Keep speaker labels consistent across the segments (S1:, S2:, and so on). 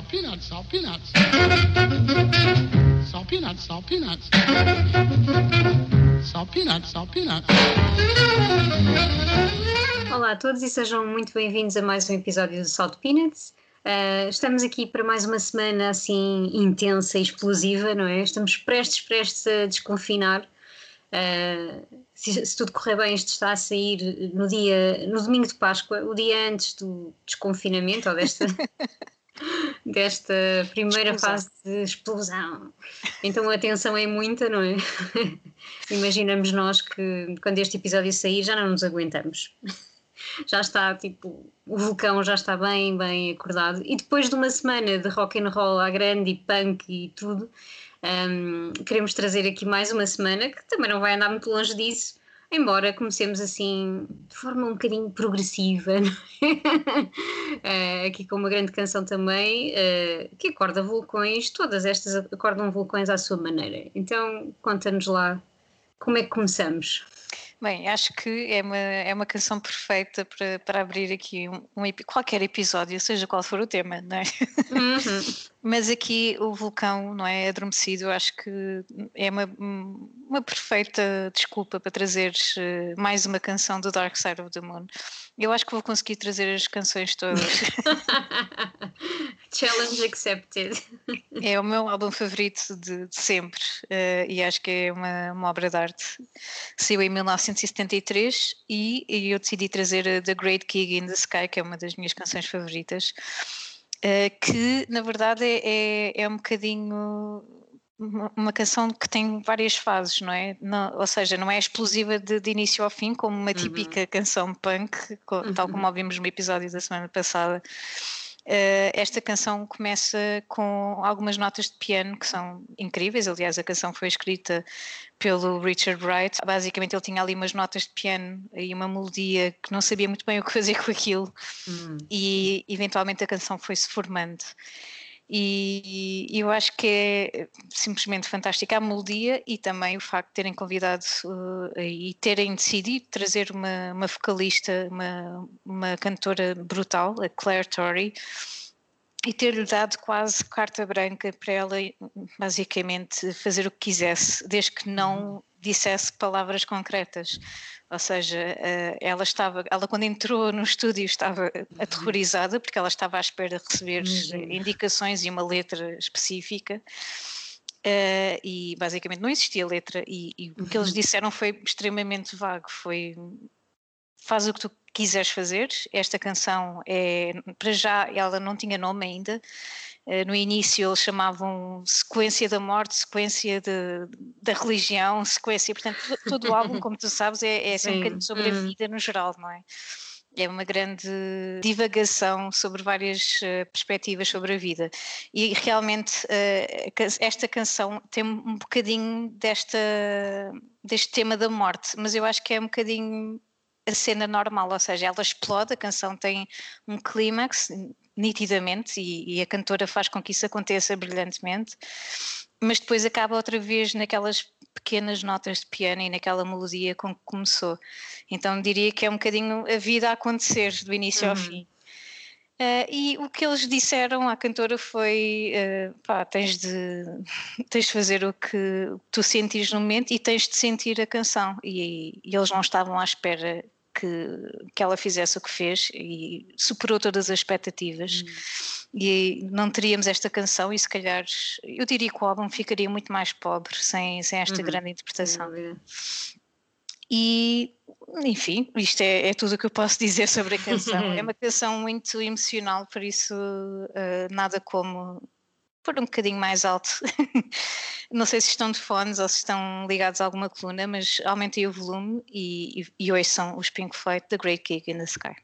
S1: salt peanuts, salt peanuts. Salt peanuts, salt peanuts. Salt peanuts, salt peanuts.
S2: Olá a todos e sejam muito bem-vindos a mais um episódio do Salt Peanuts. Uh, estamos aqui para mais uma semana assim intensa e explosiva, não é? Estamos prestes, prestes a desconfinar. Uh, se, se, tudo correr bem, isto está a sair no dia, no domingo de Páscoa, o dia antes do desconfinamento ou desta, desta primeira explosão. fase de explosão. Então a tensão é muita, não é? Imaginamos nós que quando este episódio sair já não nos aguentamos. Já está, tipo, o vulcão já está bem, bem acordado. E depois de uma semana de rock and roll à grande e punk e tudo, um, queremos trazer aqui mais uma semana que também não vai andar muito longe disso, embora comecemos assim de forma um bocadinho progressiva, uh, aqui com uma grande canção também, uh, que acorda vulcões, todas estas acordam vulcões à sua maneira. Então, conta-nos lá como é que começamos.
S3: Bem, acho que é uma, é uma canção perfeita para, para abrir aqui um, um, qualquer episódio, seja qual for o tema, não é? Uhum. Mas aqui o vulcão, não é? Adormecido, acho que é uma, uma perfeita desculpa para trazer eh, mais uma canção do Dark Side of the Moon. Eu acho que vou conseguir trazer as canções todas.
S2: Challenge accepted.
S3: É o meu álbum favorito de, de sempre uh, e acho que é uma, uma obra de arte. Saiu em 1973 e, e eu decidi trazer The Great Gig in the Sky, que é uma das minhas canções favoritas. Uh, que na verdade é, é, é um bocadinho uma canção que tem várias fases, não é? Não, ou seja, não é explosiva de, de, início ao fim, como uma uhum. típica uhum. canção punk, tal como uhum. ouvimos no episódio da semana passada. Uh, esta canção começa com algumas notas de piano que são incríveis. Aliás, a canção foi escrita pelo Richard Wright. Basicamente, ele tinha ali umas notas de piano e uma melodia que não sabia muito bem o que fazer com aquilo, uhum. e eventualmente a canção foi-se formando e, eu acho que é simplesmente fantástica a melodia e também o facto de terem convidado uh, e terem decidido trazer uma, uma vocalista, uma, uma cantora brutal, a Claire Torrey, e ter-lhe dado quase carta branca para ela basicamente fazer o que quisesse, desde que não dissesse palavras concretas. Ou seja, eh, ela estava, ela quando entrou no estúdio estava aterrorizada porque ela estava à espera de receber uhum. indicações e uma letra específica. Uh, e basicamente não existia letra e, e o que eles uhum. disseram foi extremamente vago foi faz o que tu quiseres fazer esta canção é para já ela não tinha nome ainda eh, no início eles chamavam sequência da morte, sequência de, da religião, sequência, portanto, todo o álbum, como tu sabes, é, é sempre um bocadinho sobre a uhum. vida no geral, não é? É uma grande divagação sobre várias uh, perspectivas sobre a vida. E realmente uh, esta canção tem um bocadinho desta, deste tema da morte, mas eu acho que é um bocadinho a cena normal, ou seja, ela explode, a canção tem um clímax, nitidamente e, e, a cantora faz com que isso aconteça brilhantemente, mas depois acaba outra vez naquelas pequenas notas de piano e naquela melodia com que começou. Então diria que é um bocadinho a vida a acontecer do início uhum. ao fim. Uh, e o que eles disseram à cantora foi: uh, pá, tens de, tens de fazer o que tu sentires no momento e tens de sentir a canção. E, e eles não estavam à espera que, que ela fizesse o que fez e superou todas as expectativas. Hum. E não teríamos esta canção, e se calhar eu diria que o álbum ficaria muito mais pobre sem, sem esta uhum. grande interpretação. E, enfim, isto é, é, tudo o que eu posso dizer sobre a canção. é uma canção muito emocional, por isso uh, nada como pôr um bocadinho mais alto. Não sei se estão de fones ou se estão ligados a alguma coluna, mas aumentem o volume e, e, e os Pink Floyd The Great Gig in the Sky.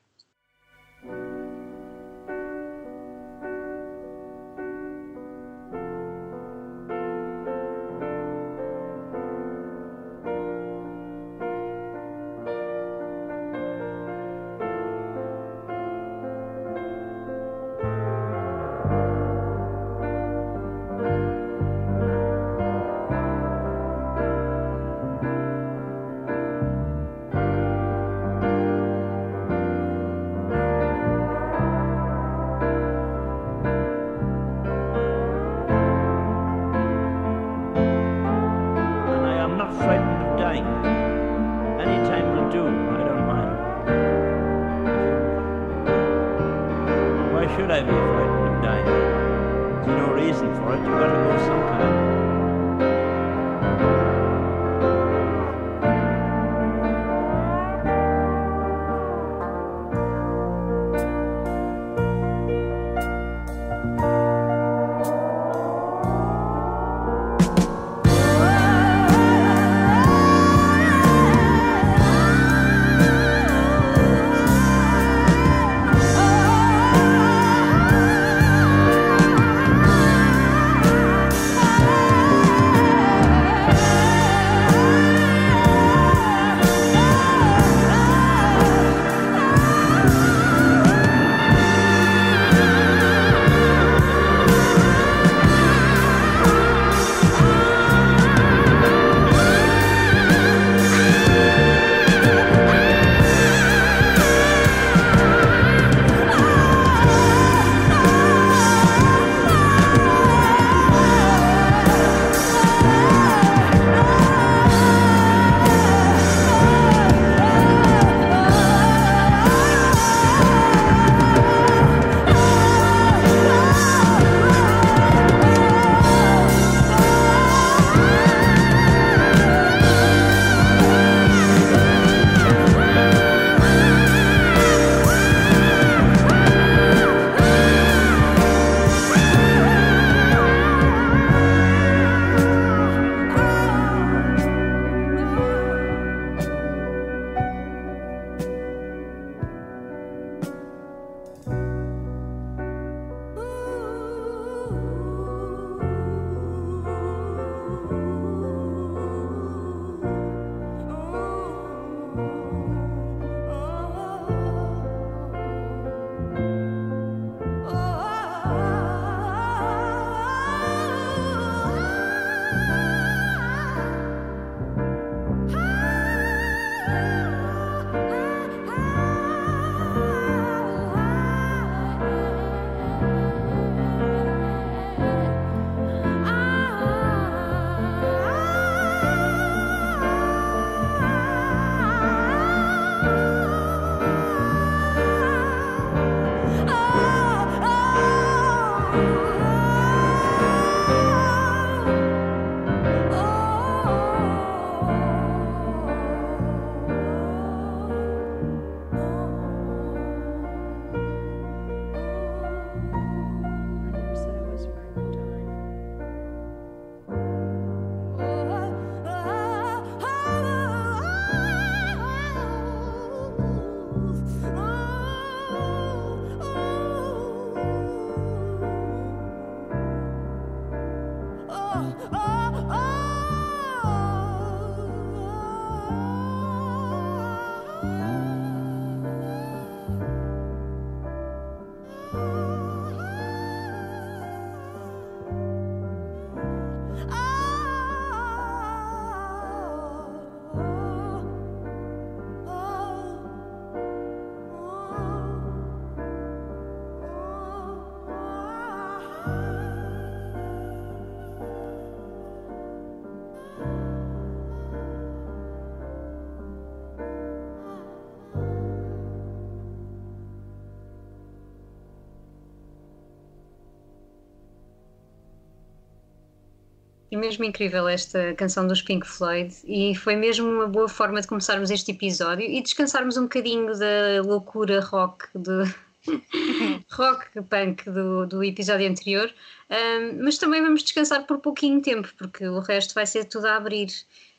S2: E mesmo incrível esta canção dos Pink Floyd, e foi mesmo uma boa forma de começarmos este episódio e descansarmos um bocadinho da loucura rock, do rock punk do, do episódio anterior, um, mas também vamos descansar por pouquinho tempo, porque o resto vai ser tudo a abrir.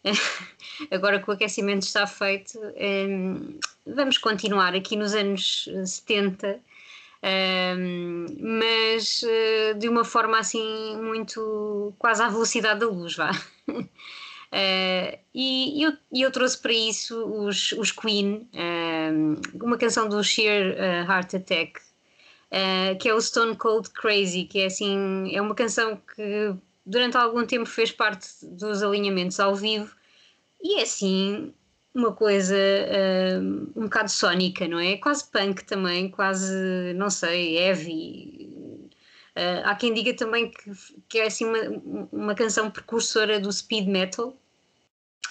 S2: Agora que o aquecimento está feito, um, vamos continuar aqui nos anos 70 um, mas uh, de uma forma assim muito quase à velocidade da luz, vá. Uh, e eu, eu, trouxe para isso os, os Queen, um, uma canção do Sheer uh, Heart Attack, que é o Stone Cold Crazy, que é assim, é uma canção que durante algum tempo fez parte dos alinhamentos ao vivo e é assim uma coisa uh, um bocado sónica, não é? Quase punk também, quase, não sei, heavy. Uh, há quem diga também que, que é assim uma, uma canção precursora do speed metal.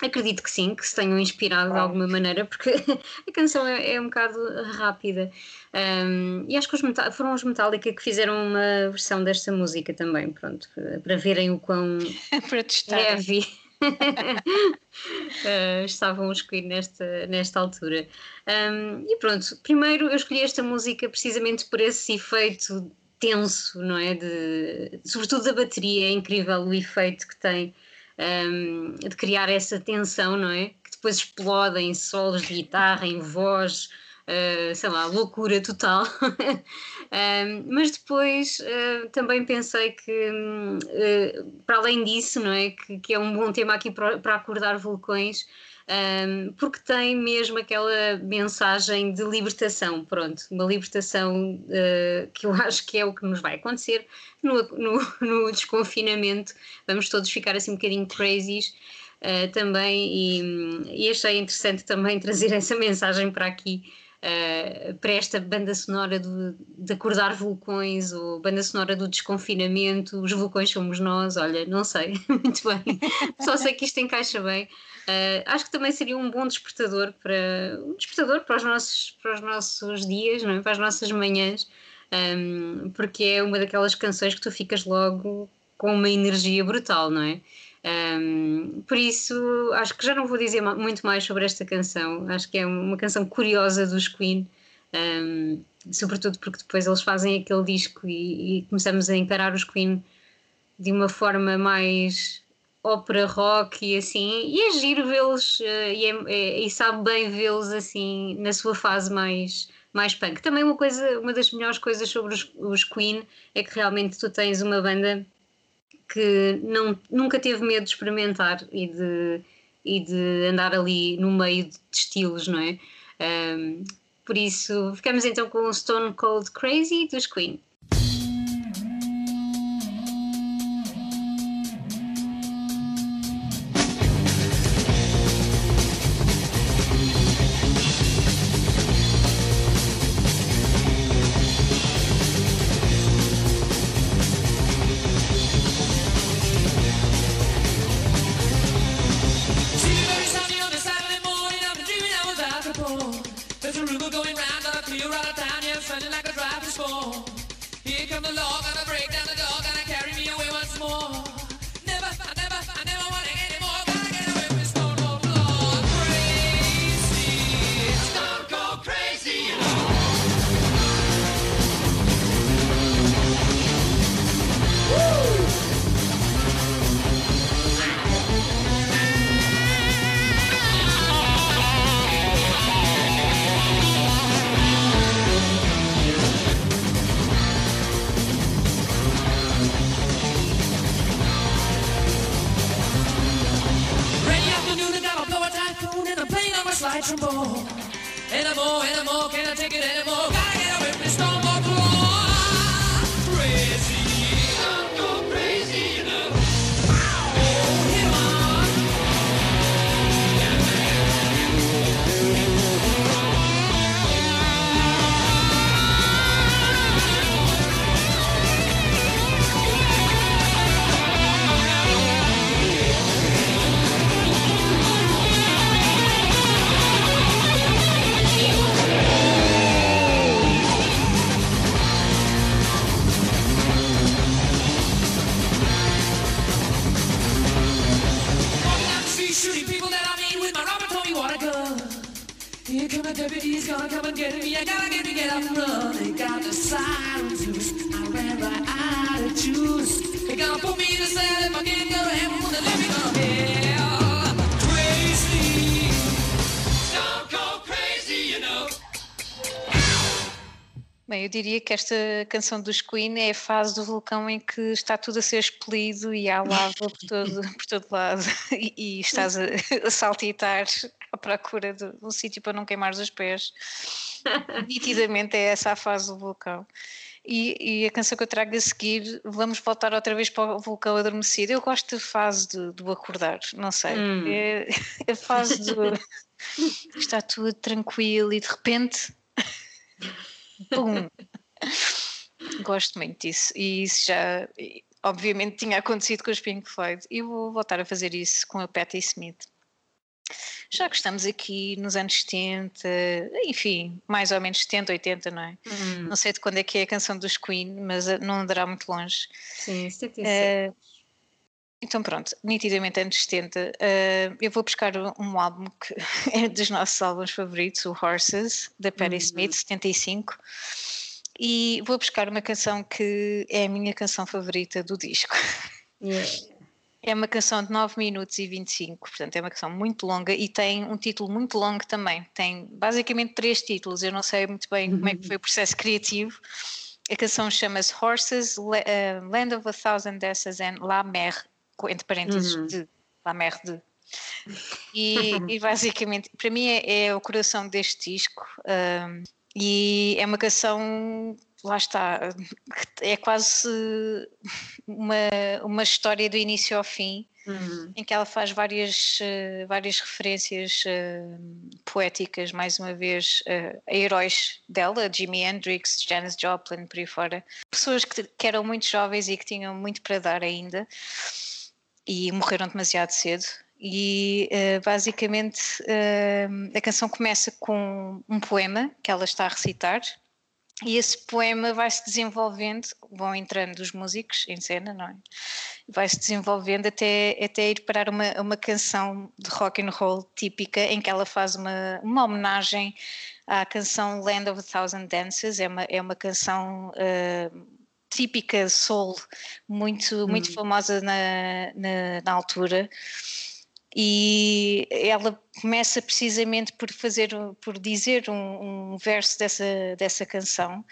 S2: Acredito que sim, que se tenham inspirado de alguma maneira, porque a canção é, é um bocado rápida. Um, e acho que os foram os Metallica que fizeram uma versão desta música também, pronto, para, para verem o quão
S3: para testar.
S2: heavy uh, estavam os Queen nesta, nesta altura. Um, e pronto, primeiro eu escolhi esta música precisamente por esse efeito tenso, não é? De, sobretudo da bateria, é incrível o efeito que tem um, de criar essa tensão, não é? Que depois explode em solos de guitarra, em voz, uh, sei lá, loucura total. um, mas depois uh, também pensei que, uh, para além disso, não é? Que, que, é um bom tema aqui para, acordar vulcões um, porque tem mesmo aquela mensagem de libertação, pronto, uma libertação uh, que eu acho que é o que nos vai acontecer no, no, no desconfinamento, vamos todos ficar assim um bocadinho crazies uh, também e, e achei interessante também trazer essa mensagem para aqui uh, para esta banda sonora do, de acordar vulcões ou banda sonora do desconfinamento, os vulcões somos nós, olha, não sei, muito bem, só sei que isto encaixa bem. Uh, acho que também seria um bom despertador para um despertador para os nossos, para os nossos dias, não é? para as nossas manhãs, um, porque é uma daquelas canções que tu ficas logo com uma energia brutal, não é? Um, por isso, acho que já não vou dizer muito mais sobre esta canção. Acho que é uma canção curiosa dos Queen, um, sobretudo porque depois eles fazem aquele disco e, e, começamos a encarar os Queen de uma forma mais ópera rock e assim. E é giro vê-los uh, e, é, é, e sabe bem vê-los assim na sua fase mais mais punk. Também uma coisa, uma das melhores coisas sobre os, os Queen é que realmente tu tens uma banda que não, nunca teve medo de experimentar e de, e de andar ali no meio de estilos, não é? Um, por isso, ficamos então com o Stone Cold Crazy dos Queen. I tremble anymore, anymore? Can I take it anymore?
S3: Bem, eu diria que esta canção dos Queen é a fase do vulcão em que está tudo a ser expelido e há lava por todo, por todo lado. E, e estás a, a, saltitar à procura de um sítio para não queimar os pés. Nitidamente é essa a fase do vulcão. E, e, a canção que eu trago a seguir, vamos voltar outra vez para o vulcão adormecido. Eu gosto da fase do, do acordar, não sei. Hum. É a fase do. está tudo tranquilo e de repente Pum! Gosto muito disso. E isso já, obviamente, tinha acontecido com os Pink Floyd. E vou voltar a fazer isso com a Patti Smith. Já que estamos aqui nos anos 70, enfim, mais ou menos 70, 80, não é?
S2: Hum,
S3: Não sei de quando é que é a canção dos Queen, mas eh, não andará muito longe.
S2: sim, 76.
S3: Eh, então pronto, nitidamente anos 70. eh, eu vou buscar um álbum que é dos nossos álbuns favoritos, o Horses, da Patti
S2: Uhum.
S3: Smith, 75. E vou buscar uma canção que é a minha canção favorita do disco.
S2: Yeah.
S3: É uma canção de 9 minutos e 25, portanto é uma canção muito longa e tem um título muito longo também. Tem basicamente três títulos, eu não sei muito bem como é que foi o processo criativo. A canção chama-se Horses, eh, Land of a Thousand Dances and La Mer, entre parênteses,
S2: Uhum.
S3: de La Mer de. E, e basicamente, para mim é, é o coração deste disco um, e é uma canção, lá está, é quase uma, uma história do início ao fim
S2: Uhum.
S3: em que ela faz várias, eh, várias referências eh, poéticas, mais uma vez, eh, a heróis dela, Jimi Hendrix, Janis Joplin, por aí fora. Pessoas que, que eram muito jovens e que tinham muito para dar ainda e morreram demasiado cedo. E eh, basicamente eh, a canção começa com um poema que ela está a recitar. E esse poema vai se desenvolvendo, vão entrando os músicos em cena, não é? vai se desenvolvendo até, até ir parar uma, uma canção de rock and roll típica em que ela faz uma, uma homenagem à canção Land of a Thousand Dances, é uma, é uma canção ah, típica soul, muito, muito famosa na, na, na altura. E ela começa precisamente por fazer, por dizer um, um verso dessa, dessa canção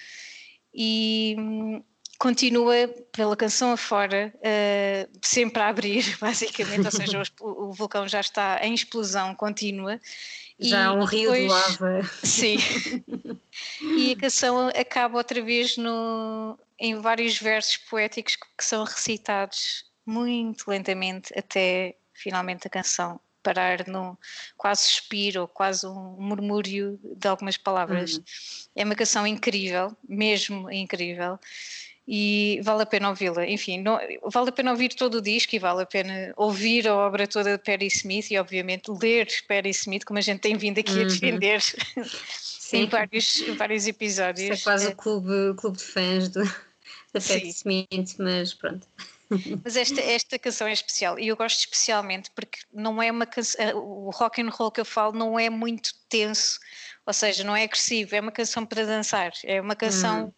S3: e hum, continua pela canção afora, uh, sempre a abrir, basicamente, ou seja, o o, vulcão já está em explosão contínua.
S2: Já há um rio de
S3: depois-
S2: lava.
S3: Sim. e a canção acaba outra vez no, em vários versos poéticos que, que são recitados muito lentamente até finalmente a canção parar no quase suspiro ou quase um murmúrio de algumas palavras. É uma canção incrível, mesmo incrível. E vale a pena ouvi-la. Enfim, não- vale a pena ouvir todo o disco e vale a pena ouvir a obra toda de Perry Smith e, obviamente, ler Perry Smith, como a gente tem vindo aqui a
S2: Uhum.
S3: defender em vários, em vários episódios.
S2: Isso é quase o clube, clube de fãs do, da. Patti Smith, mas pronto.
S3: Mas esta, esta canção é especial e eu gosto especialmente porque não é uma canção. O rock and roll que eu falo não é muito tenso, ou seja, não é agressivo, é uma canção para dançar. É uma canção.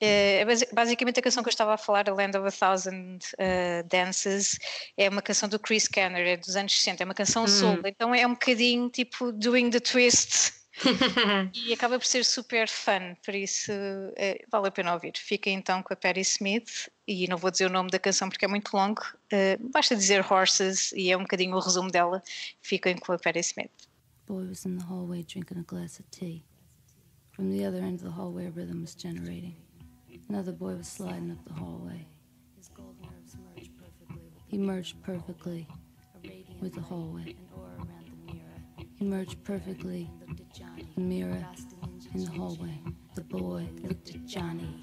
S3: É, basi- basicamente a canção que eu estava a falar, A Land of a Thousand uh, Dances, é uma canção do Chris Kenner, é dos anos 60, é uma canção soul, então é um bocadinho tipo doing the twist e acaba por ser super fun, por isso eh, vale a pena ouvir. Fica então com a Patti Smith e não vou dizer o nome da canção porque é muito longo, eh, basta dizer Horses e é um bocadinho o resumo dela. Fiquem com a Patti Smith.
S4: Boy was in the hallway drinking a glass of tea. From the other end of the hallway, a rhythm was generating. Another boy was sliding up the hallway. His gold nerves merged perfectly. He merged perfectly with the hallway. He merged perfectly. The mirror in the hallway. The boy looked at Johnny.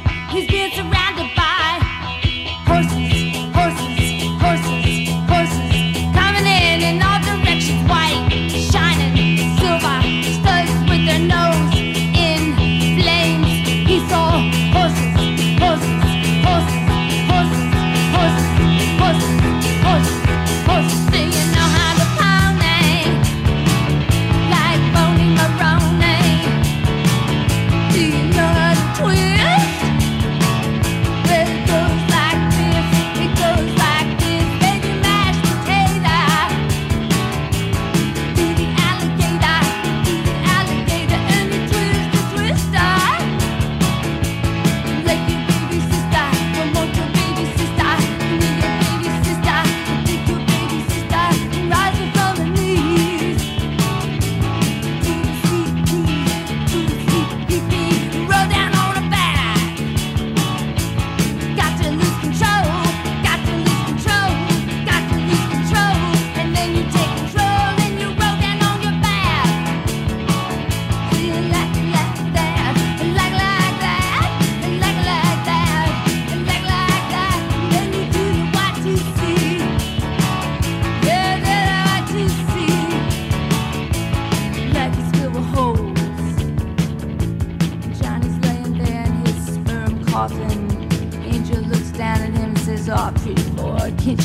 S4: he's surrounded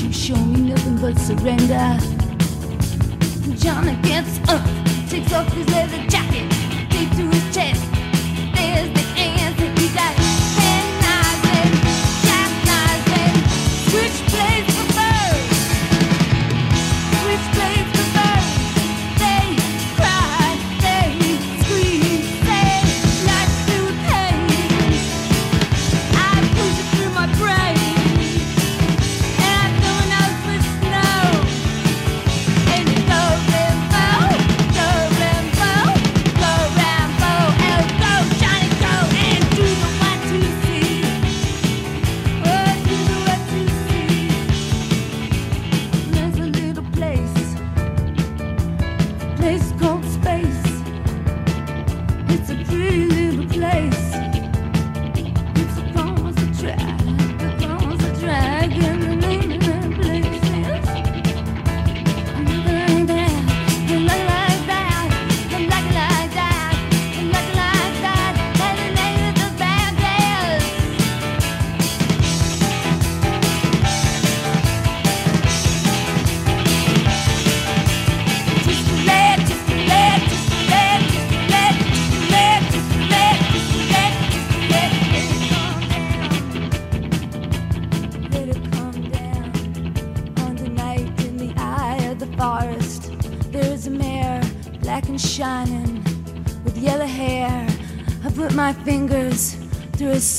S4: you
S5: show me nothing but surrender? Johnny gets up, takes off his leather jacket, deep to his chest. There's the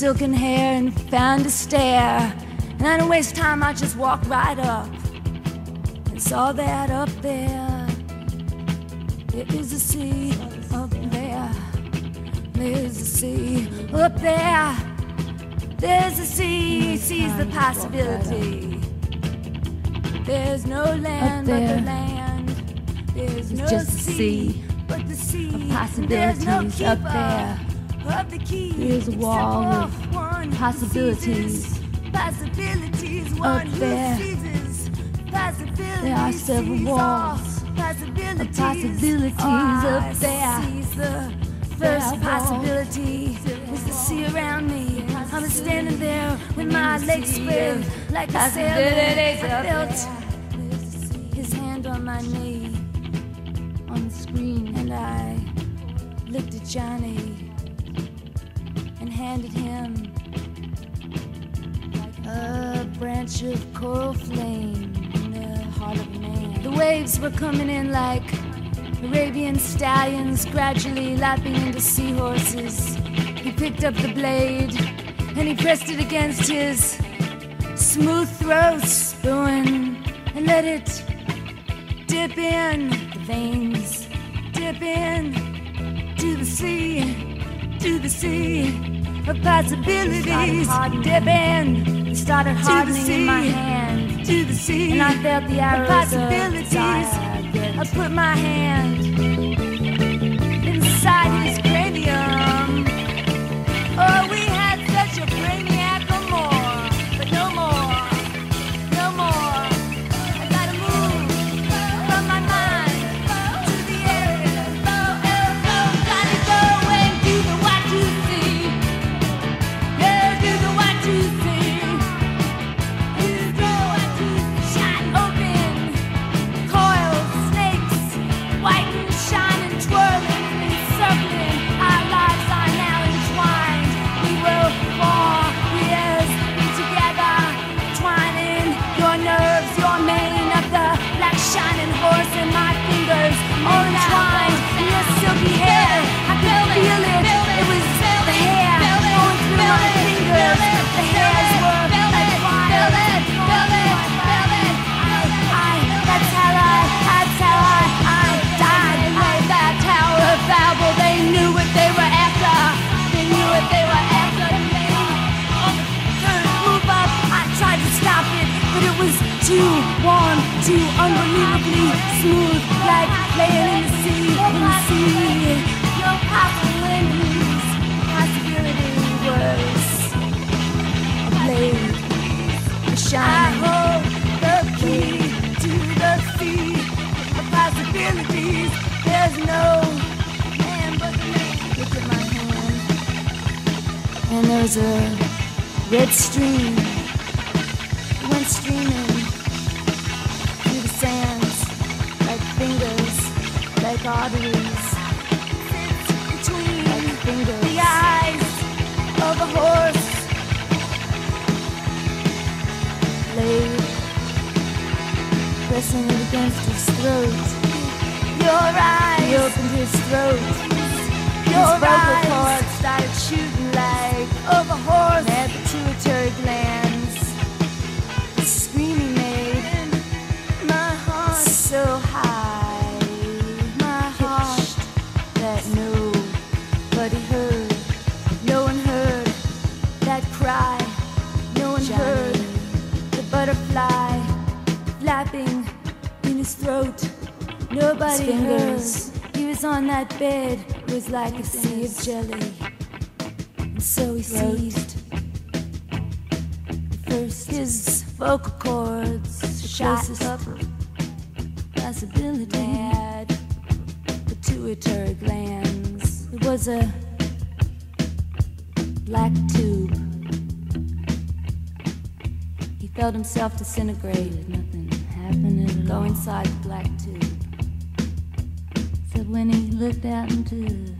S5: silken hair and found a stair. And I don't waste time, I just walk right up and saw that up there. There is a sea up there. There's a sea up there. There's a sea, sees the possibility. There's no land but the land. There's no sea, but the sea.
S4: of
S5: There's no
S4: possibilities up
S5: keeper
S4: there.
S5: Of the key,
S4: There's a wall possibilities
S5: Possibilities,
S4: up there. There are several walls
S5: all Possibilities,
S4: possibilities up there.
S5: the First possibility was the sea around me. I was standing there with my legs spread like a sailor. I felt his hand on my knee
S4: on the screen.
S5: and I looked at Johnny and handed him a branch of coral flame in the heart of man. The waves were coming in like Arabian stallions, gradually lapping into seahorses. He picked up the blade and he pressed it against his smooth throat, spoon, and let it dip in the veins, dip in to the sea, to the sea of possibilities. Dip in, started hardening in my hand, to the sea, and I felt the arrows possibilities. I put my hand inside his shine. I hold the key to the sea of possibilities. There's no man but me. Look at my hand, and there's a red stream it went streaming through the sands like fingers, like arteries. Pressing it against his throat. Your eyes. He opened his throat. Your his vocal cords started shooting like of a horse. Had pituitary glands. Throat. Nobody heard. He was on that bed. It was like a sea of jelly. And so he seized. First, his vocal cords shot up. Possibility had pituitary glands. It was a black tube. He felt himself disintegrate. Nothing happened. Go inside the black tube. When he looked out into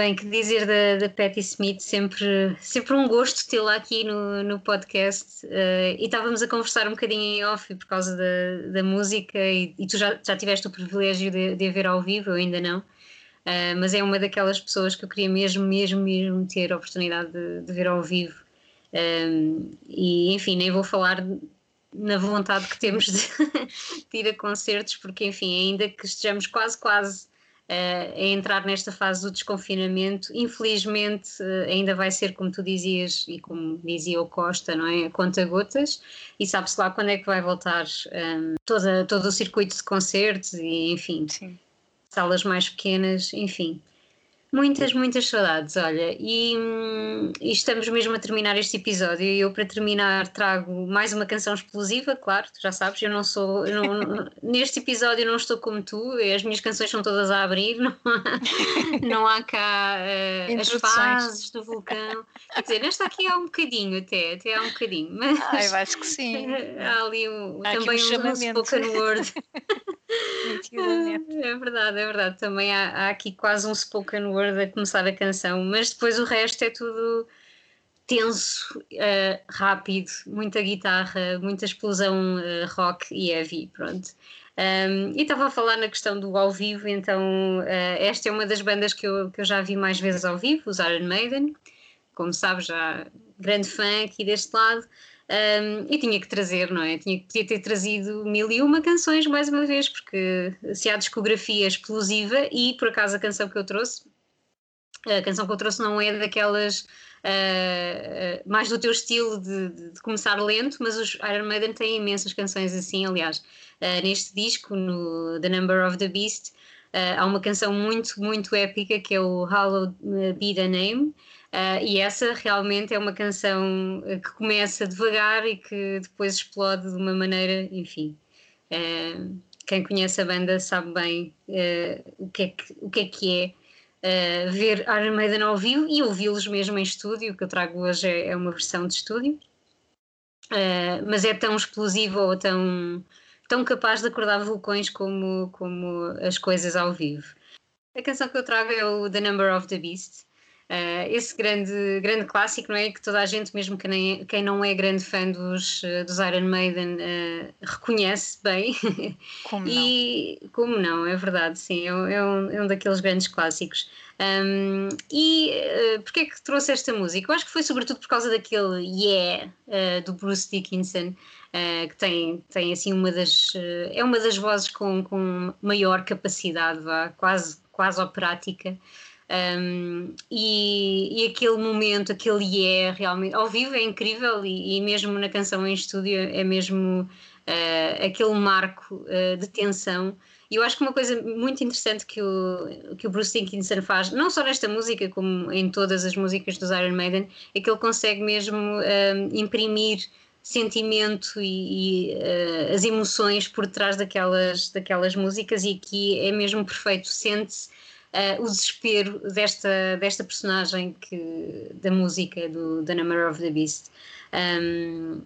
S2: Bem, que dizer da, da Patti Smith, sempre, sempre um gosto tê-la aqui no, no podcast. eh, e estávamos a conversar um bocadinho em off por causa da, da música, e, e tu já, já tiveste o privilégio de, de a ver ao vivo, eu ainda não. Eh, mas é uma daquelas pessoas que eu queria mesmo, mesmo, mesmo ter a oportunidade de, de ver ao vivo. Um, e enfim, nem vou falar na vontade que temos de, de ir a concertos, porque enfim, ainda que estejamos quase, quase uh, a entrar nesta fase do desconfinamento, infelizmente uh, ainda vai ser como tu dizias e como dizia o Costa, não é? Conta gotas, e sabe-se lá quando é que vai voltar um, toda, todo o circuito de concertos e enfim,
S3: Sim.
S2: salas mais pequenas, enfim. Muitas, muitas saudades, olha, e, hum, e estamos mesmo a terminar este episódio. E eu, para terminar, trago mais uma canção explosiva, claro, tu já sabes, eu não sou. eu não- neste episódio não estou como tu, as minhas canções são todas a abrir, não há, não há cá eh, as fases do vulcão. Quer dizer, nesta aqui há um bocadinho, até, até há um bocadinho, mas.
S3: Ah, eu acho que sim.
S2: Há ali um,
S3: Há
S2: também um, spoken word. É verdade, é verdade. Também há, há aqui quase um spoken word a começar a canção, mas depois o resto é tudo tenso, eh, rápido, muita guitarra, muita explosão eh, rock e heavy, pronto. Um, e estava a falar na questão do ao vivo, então eh, esta é uma das bandas que eu, que eu já vi mais vezes ao vivo, os Iron Maiden, como sabes, já grande fã aqui deste lado. Um, e tinha que trazer, não é? Tinha, podia ter trazido mil e uma canções mais uma vez, porque se há discografia explosiva, e por acaso a canção que eu trouxe, a canção que eu trouxe não é daquelas ah, mais do teu estilo de, de- começar lento, mas os Iron Maiden têm imensas canções assim, aliás, ah, neste disco, no The Number of the Beast, há uma canção muito, muito épica que é o Hallowed Be the Name. E essa realmente é uma canção que começa devagar e que depois explode de uma maneira, enfim. quem conhece a banda sabe bem o, que é que, o que é que é eh, ver Iron Maiden ao vivo e ouvi-los mesmo em estúdio. Que eu trago hoje é, é uma versão de estúdio, Eh, mas é tão explosivo ou tão, tão capaz de acordar vulcões como, como as coisas ao vivo. A canção que eu trago é o The Number of the Beast. Uh, esse grande, grande clássico, não é? Que toda a gente, mesmo que nem, quem não é grande fã dos, uh, dos Iron Maiden, uh, reconhece bem.
S3: Como não?
S2: e como não, é verdade, sim, é, um- é um, é um daqueles grandes clássicos. Um, e uh, porquê é que trouxe esta música? Eu acho que foi sobretudo por causa daquele Yeah uh, do Bruce Dickinson, uh, que tem, tem assim uma das. é uma das vozes com, com maior capacidade, vá, quase quase operática. Um, e, e, aquele momento, aquele é realmente ao vivo é incrível e, e mesmo na canção em estúdio é mesmo uh, aquele marco uh, de tensão. E eu acho que uma coisa muito interessante que o, que o Bruce Dickinson faz, não só nesta música, como em todas as músicas dos Iron Maiden, é que ele consegue mesmo imprimir sentimento e, e uh, as emoções por trás daquelas, daquelas músicas e aqui é mesmo perfeito, sente-se uh, o desespero desta, desta personagem que, da música do The Number of the Beast. Um,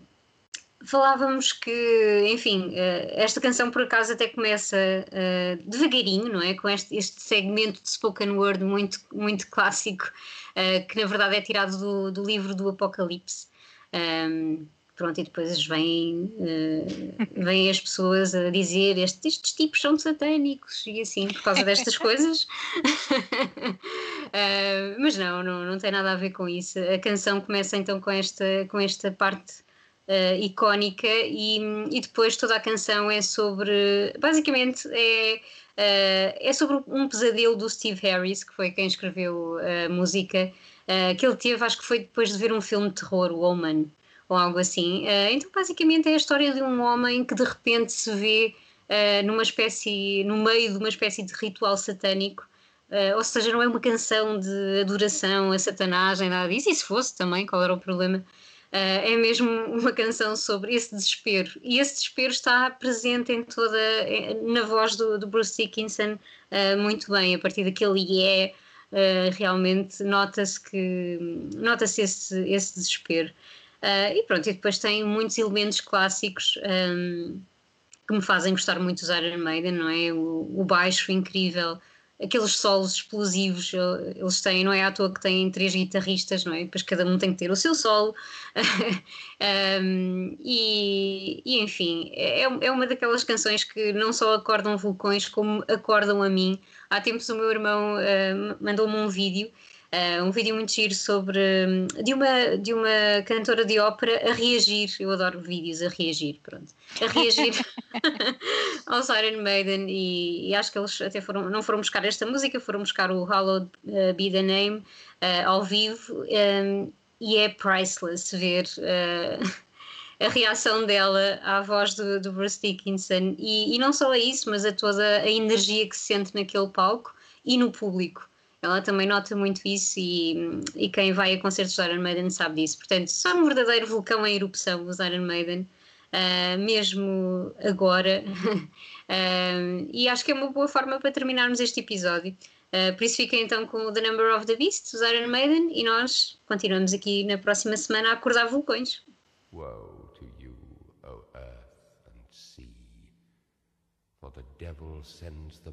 S2: falávamos que, enfim, uh, esta canção por acaso até começa uh, devagarinho, não é? Com este, este, segmento de spoken word muito, muito clássico, uh, que na verdade é tirado do, do livro do Apocalipse. Um, pronto, e depois vêm, uh, vêm as pessoas a dizer estes, estes tipos são satânicos e assim, por causa destas coisas. uh, mas não, não, não tem nada a ver com isso. A canção começa então com esta, com esta parte uh, icónica e, e depois toda a canção é sobre, basicamente é, é sobre um pesadelo do Steve Harris, que foi quem escreveu a música, que ele teve, acho que foi depois de ver um filme de terror, o Omen ou algo assim. Uh, então, basicamente, é a história de um homem que de repente se vê uh, numa espécie, no meio de uma espécie de ritual satânico. Uh, ou seja, não é uma canção de adoração a Satanás, nem nada disso. E se fosse também, qual era o problema? é mesmo uma canção sobre esse desespero. E esse desespero está presente em toda, na voz do, do Bruce Dickinson, muito bem, a partir daquele. Uh, realmente nota-se que nota-se esse, esse desespero. Uh, e pronto, e depois tem muitos elementos clássicos um, que me fazem gostar muito dos Iron Maiden, não é? O, o, baixo incrível, aqueles solos explosivos, eles têm, não é à toa que têm três guitarristas, não é? Depois cada um tem que ter o seu solo. um, e, e, enfim, é, é uma daquelas canções que não só acordam vulcões, como acordam a mim. Há tempos o meu irmão uh, mandou-me um vídeo um vídeo muito giro sobre de uma, de uma cantora de ópera a reagir. Eu adoro vídeos a reagir, pronto. A reagir aos Iron Maiden e, e, acho que eles até foram, não foram buscar esta música, foram buscar o Hallowed uh, Be the Name uh, ao vivo um, e é priceless ver a reação dela à voz do, do Bruce Dickinson e, e não só a isso, mas a toda a energia que se sente naquele palco e no público ela também nota muito isso e, e quem vai a concertos do Iron Maiden sabe disso. Portanto, só um verdadeiro vulcão em erupção, os Iron Maiden, uh, mesmo agora. uh, e acho que é uma boa forma para terminarmos este episódio. Uh, por isso fiquem então com o The Number of the Beast, os Iron Maiden, e nós continuamos aqui na próxima semana a acordar vulcões. Woe to you, O earth and sea, for the devil sends the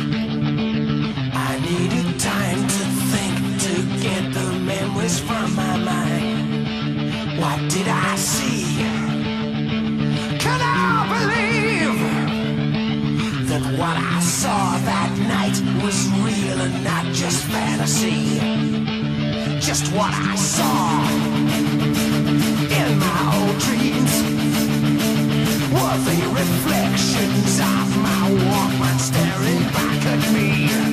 S2: Fantasy? Just what I saw in my old dreams were the reflections of my Walkman staring back at me.